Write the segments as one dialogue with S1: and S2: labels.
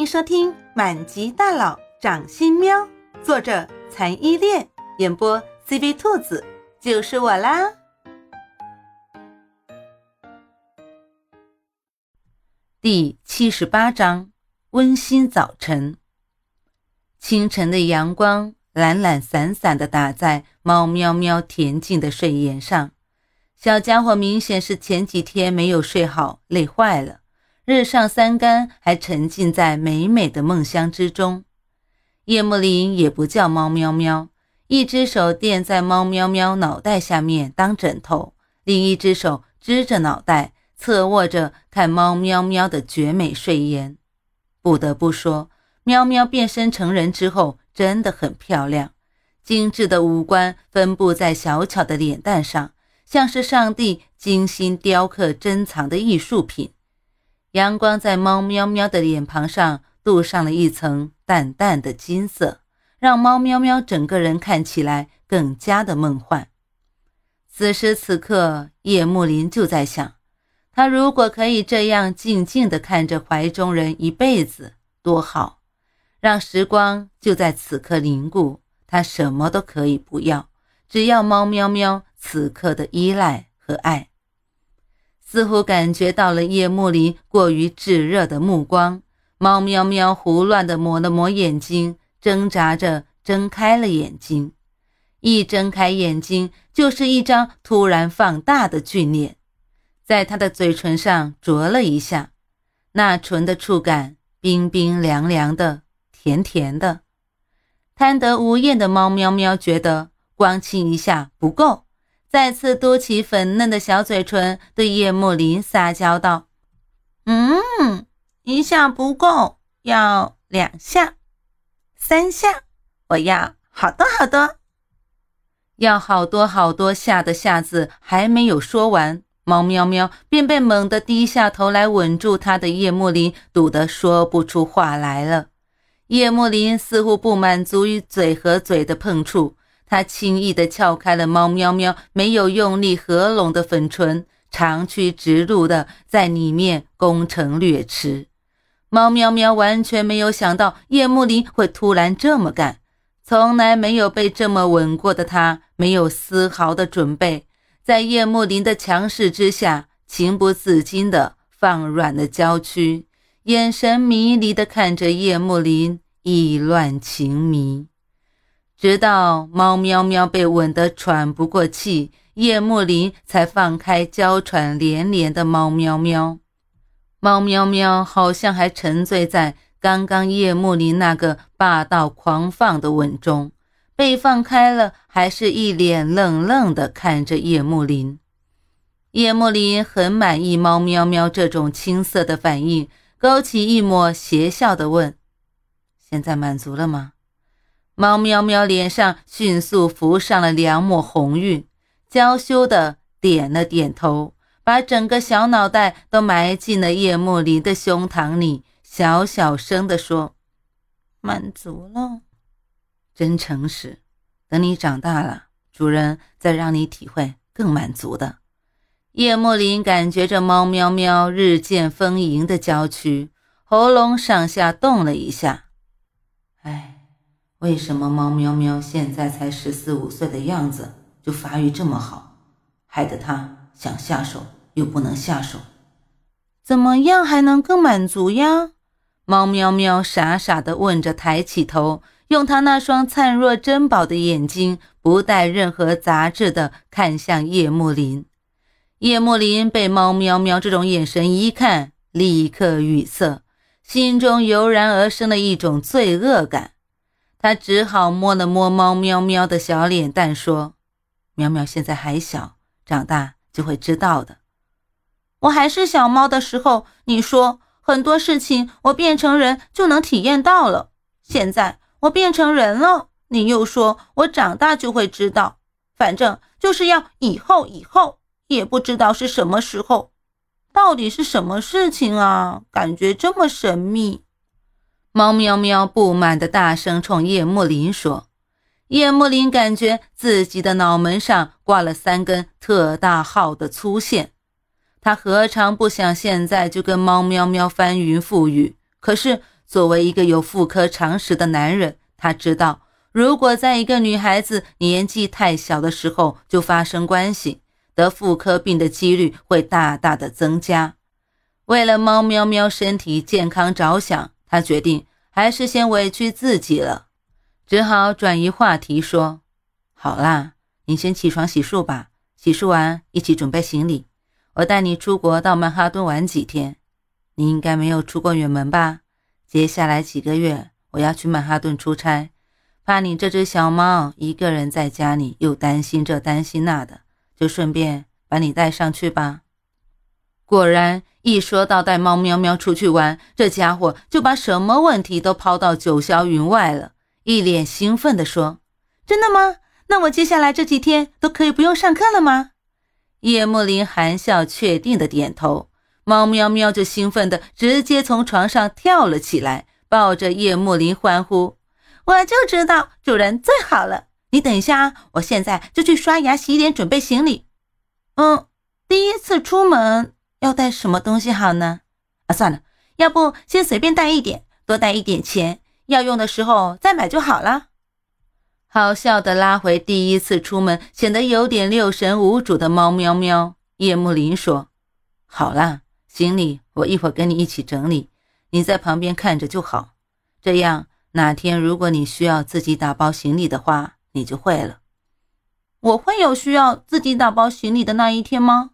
S1: 迎收听《满级大佬掌心喵》，作者残依恋，演播 CV 兔子，就是我啦。第七十八章：温馨早晨。清晨的阳光懒懒散散的打在猫喵喵恬静的睡颜上，小家伙明显是前几天没有睡好，累坏了。日上三竿，还沉浸在美美的梦乡之中。叶幕林也不叫猫喵喵，一只手垫在猫喵喵脑袋下面当枕头，另一只手支着脑袋，侧卧着看猫喵喵的绝美睡颜。不得不说，喵喵变身成人之后真的很漂亮，精致的五官分布在小巧的脸蛋上，像是上帝精心雕刻珍藏的艺术品。阳光在猫喵喵的脸庞上镀上了一层淡淡的金色，让猫喵喵整个人看起来更加的梦幻。此时此刻，叶幕林就在想，他如果可以这样静静地看着怀中人一辈子，多好！让时光就在此刻凝固，他什么都可以不要，只要猫喵喵此刻的依赖和爱。似乎感觉到了夜幕里过于炙热的目光，猫喵喵胡乱地抹了抹眼睛，挣扎着睁开了眼睛。一睁开眼睛，就是一张突然放大的俊脸，在他的嘴唇上啄了一下，那唇的触感冰冰凉凉的，甜甜的。贪得无厌的猫喵喵觉得光亲一下不够。再次嘟起粉嫩的小嘴唇，对叶幕林撒娇道：“嗯，一下不够，要两下、三下，我要好多好多，要好多好多下的下字还没有说完，猫喵喵便被猛地低下头来吻住他的叶幕林堵得说不出话来了。叶幕林似乎不满足于嘴和嘴的碰触。”他轻易地撬开了猫喵喵没有用力合拢的粉唇，长驱直入的在里面攻城略池。猫喵喵完全没有想到叶幕林会突然这么干，从来没有被这么吻过的他，没有丝毫的准备，在叶幕林的强势之下，情不自禁地放软了娇躯，眼神迷离地看着叶幕林，意乱情迷。直到猫喵喵被吻得喘不过气，叶幕林才放开娇喘连连的猫喵喵。猫喵喵好像还沉醉在刚刚叶幕林那个霸道狂放的吻中，被放开了，还是一脸愣愣地看着叶幕林。叶幕林很满意猫喵喵这种青涩的反应，勾起一抹邪笑的问：“现在满足了吗？”猫喵喵脸上迅速浮上了两抹红晕，娇羞的点了点头，把整个小脑袋都埋进了叶幕林的胸膛里，小小声的说：“满足了，真诚实。等你长大了，主人再让你体会更满足的。”叶幕林感觉着猫喵喵日渐丰盈的娇躯，喉咙上下动了一下，唉。为什么猫喵喵现在才十四五岁的样子就发育这么好，害得他想下手又不能下手？怎么样还能更满足呀？猫喵喵傻傻地问着，抬起头，用他那双灿若珍宝的眼睛，不带任何杂质地看向叶幕林。叶幕林被猫喵喵这种眼神一看，立刻语塞，心中油然而生了一种罪恶感。他只好摸了摸猫喵喵的小脸蛋，说：“喵喵现在还小，长大就会知道的。我还是小猫的时候，你说很多事情我变成人就能体验到了。现在我变成人了，你又说我长大就会知道。反正就是要以后以后，也不知道是什么时候，到底是什么事情啊？感觉这么神秘。”猫喵喵不满的大声冲叶幕林说：“叶幕林感觉自己的脑门上挂了三根特大号的粗线，他何尝不想现在就跟猫喵喵翻云覆雨？可是作为一个有妇科常识的男人，他知道，如果在一个女孩子年纪太小的时候就发生关系，得妇科病的几率会大大的增加。为了猫喵喵身体健康着想，他决定还是先委屈自己了，只好转移话题说：“好啦，你先起床洗漱吧，洗漱完一起准备行李，我带你出国到曼哈顿玩几天。你应该没有出过远门吧？”接下来几个月，我要去曼哈顿出差，怕你这只小猫一个人在家里又担心这担心那的，就顺便把你带上去吧。果然，一说到带猫喵喵出去玩，这家伙就把什么问题都抛到九霄云外了，一脸兴奋地说：“真的吗？那我接下来这几天都可以不用上课了吗？”叶幕林含笑确定的点头。猫喵喵就兴奋的直接从床上跳了起来，抱着叶幕林欢呼：“我就知道主人最好了！你等一下啊，我现在就去刷牙洗脸，准备行李。嗯，第一次出门要带什么东西好呢？啊，算了，要不先随便带一点，多带一点钱，要用的时候再买就好了。”好笑的拉回第一次出门显得有点六神无主的猫喵喵。叶幕林说：“好啦。”行李我一会儿跟你一起整理，你在旁边看着就好。这样哪天如果你需要自己打包行李的话，你就会了。我会有需要自己打包行李的那一天吗？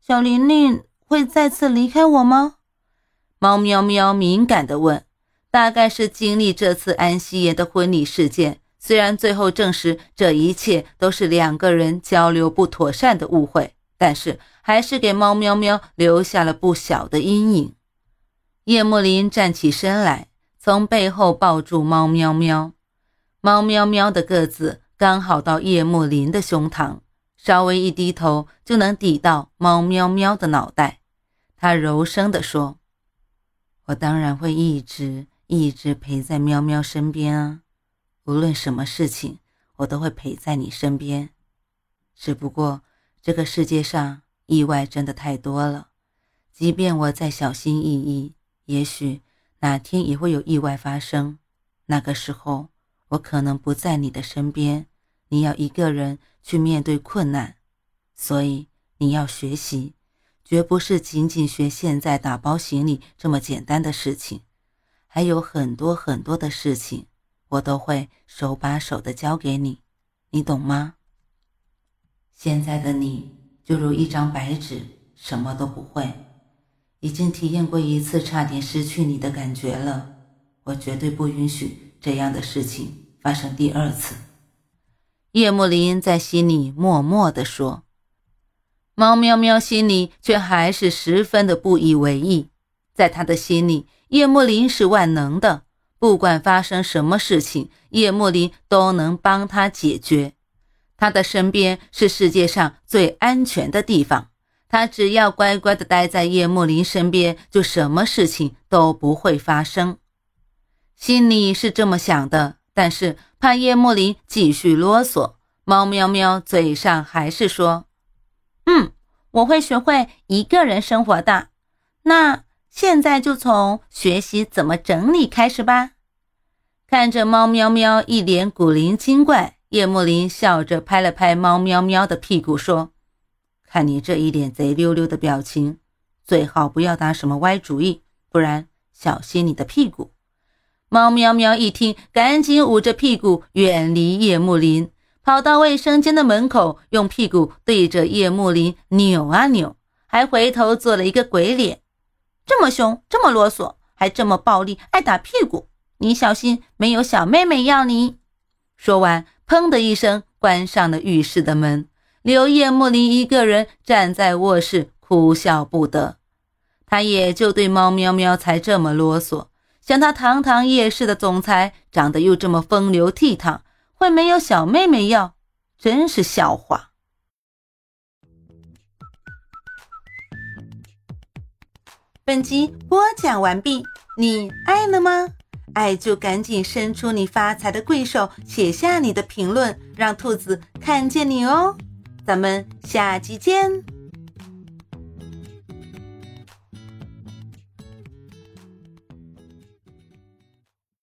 S1: 小玲玲会再次离开我吗？猫喵喵敏感地问。大概是经历这次安夕颜的婚礼事件，虽然最后证实这一切都是两个人交流不妥善的误会。但是还是给猫喵喵留下了不小的阴影。叶幕林站起身来，从背后抱住猫喵喵。猫喵喵的个子刚好到叶幕林的胸膛，稍微一低头就能抵到猫喵喵的脑袋。他柔声地说：“我当然会一直一直陪在喵喵身边啊，无论什么事情，我都会陪在你身边。只不过……”这个世界上意外真的太多了，即便我再小心翼翼，也许哪天也会有意外发生。那个时候，我可能不在你的身边，你要一个人去面对困难。所以你要学习，绝不是仅仅学现在打包行李这么简单的事情，还有很多很多的事情，我都会手把手的教给你，你懂吗？现在的你就如一张白纸，什么都不会。已经体验过一次差点失去你的感觉了，我绝对不允许这样的事情发生第二次。叶幕林在心里默默地说。猫喵喵心里却还是十分的不以为意。在他的心里，叶幕林是万能的，不管发生什么事情，叶幕林都能帮他解决。他的身边是世界上最安全的地方，他只要乖乖的待在叶幕林身边，就什么事情都不会发生。心里是这么想的，但是怕叶幕林继续啰嗦，猫喵喵嘴上还是说：“嗯，我会学会一个人生活的。那现在就从学习怎么整理开始吧。”看着猫喵喵一脸古灵精怪。叶幕林笑着拍了拍猫喵喵的屁股，说：“看你这一脸贼溜溜的表情，最好不要打什么歪主意，不然小心你的屁股。”猫喵喵一听，赶紧捂着屁股远离叶幕林，跑到卫生间的门口，用屁股对着叶幕林扭啊扭，还回头做了一个鬼脸。这么凶，这么啰嗦，还这么暴力，爱打屁股，你小心没有小妹妹要你。说完。砰的一声，关上了浴室的门，留叶幕林一个人站在卧室，哭笑不得。他也就对猫喵喵才这么啰嗦，像他堂堂夜市的总裁，长得又这么风流倜傥，会没有小妹妹要？真是笑话。本集播讲完毕，你爱了吗？爱就赶紧伸出你发财的贵手，写下你的评论，让兔子看见你哦！咱们下集见。